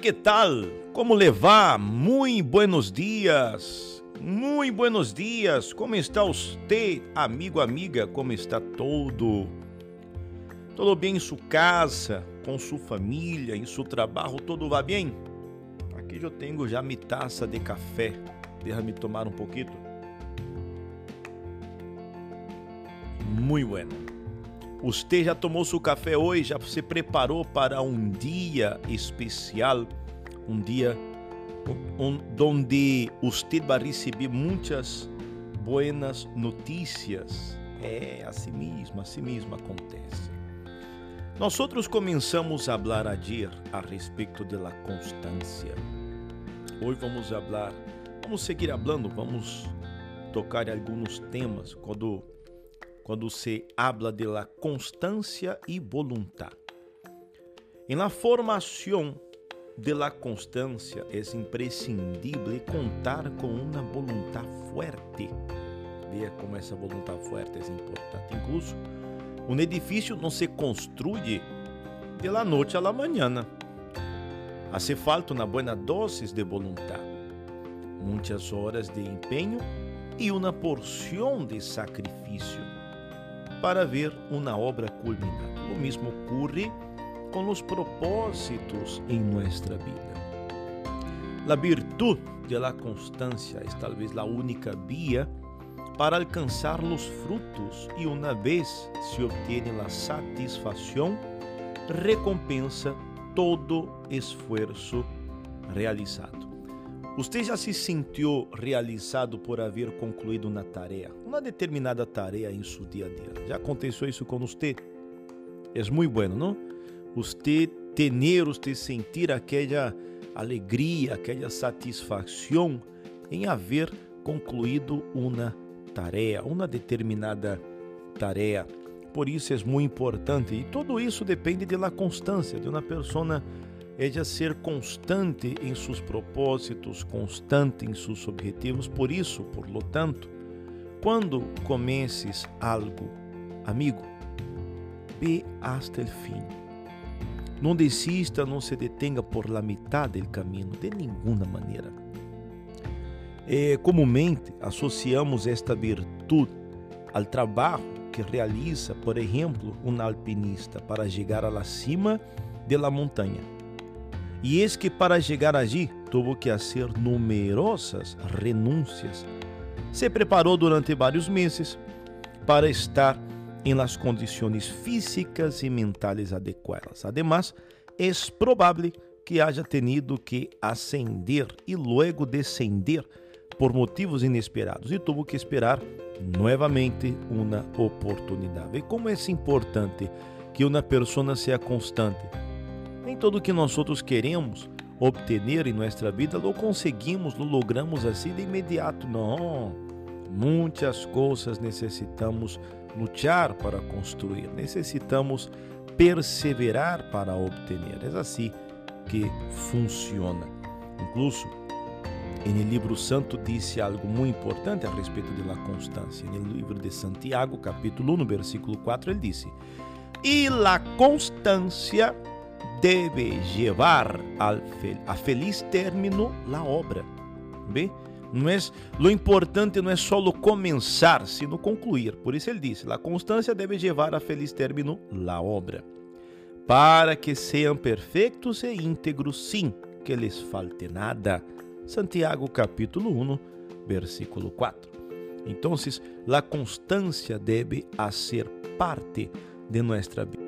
Que tal? Como levar? Muito buenos dias. Muito buenos dias. Como está você, amigo, amiga? Como está todo? Tudo bem em sua casa, com sua família, em seu trabalho? Tudo vai bem? Aqui eu tenho já minha taça de café. Deixa-me tomar um pouquinho. Muito bueno. Você já tomou seu café hoje? Já se preparou para um dia especial? Um dia onde você vai receber muitas boas notícias. É assim mesmo, assim mesmo acontece. Nós outros começamos a falar ayer a respeito da constância. Hoje vamos falar, vamos seguir falando, vamos tocar alguns temas quando quando se habla de la constancia y voluntad. En la formación de la constancia es imprescindible contar con una voluntad fuerte. Veja como essa voluntad fuerte é importante. Incluso, um edifício não se construye de la noite a la mañana. Hace falta uma boa dosis de voluntad, muitas horas de empenho e uma porção de sacrifício para ver uma obra culminada. O mesmo ocorre com os propósitos em nossa vida. A virtude de la constância é talvez a única via para alcançar os frutos e uma vez se obtiene a satisfação, recompensa todo esforço realizado. Você já se sentiu realizado por haver concluído uma tarefa, uma determinada tarefa em seu dia a dia? Já aconteceu isso com você? É muito bueno, não? Você ter, você sentir aquela alegria, aquela satisfação em haver concluído uma tarefa, uma determinada tarefa. Por isso é muito importante e tudo isso depende da constância de uma pessoa é de ser constante em seus propósitos, constante em seus objetivos. Por isso, por lo tanto, quando comeces algo, amigo, ve hasta el fim. Não desista, não se detenga por la mitad del caminho, de nenhuma maneira. É, comumente associamos esta virtude ao trabalho que realiza, por exemplo, um alpinista para chegar la cima de la montanha. E eis que para chegar allí tuvo que fazer numerosas renúncias. Se preparou durante vários meses para estar em las condições físicas e mentais adequadas. Además, é provável que haja tenido que ascender e logo descender por motivos inesperados e tuvo que esperar novamente uma oportunidade. E como é importante que uma pessoa seja constante nem tudo que nós outros queremos obter em nossa vida lo conseguimos, lo logramos assim de imediato. Não. Muitas coisas necessitamos lutar para construir, necessitamos perseverar para obter. É assim que funciona. Incluso, no livro santo disse algo muito importante a respeito da constância. No livro de Santiago, capítulo 1, versículo 4, ele disse: E la constância al fel a feliz término la obra. Bem? Não é, lo importante não é só o começar, sino concluir. Por isso ele disse: a constância deve levar a feliz término la obra, para que sejam perfeitos e íntegros, sim, que lhes falte nada. Santiago capítulo 1, versículo 4. Então, a constância deve ser parte de nossa vida.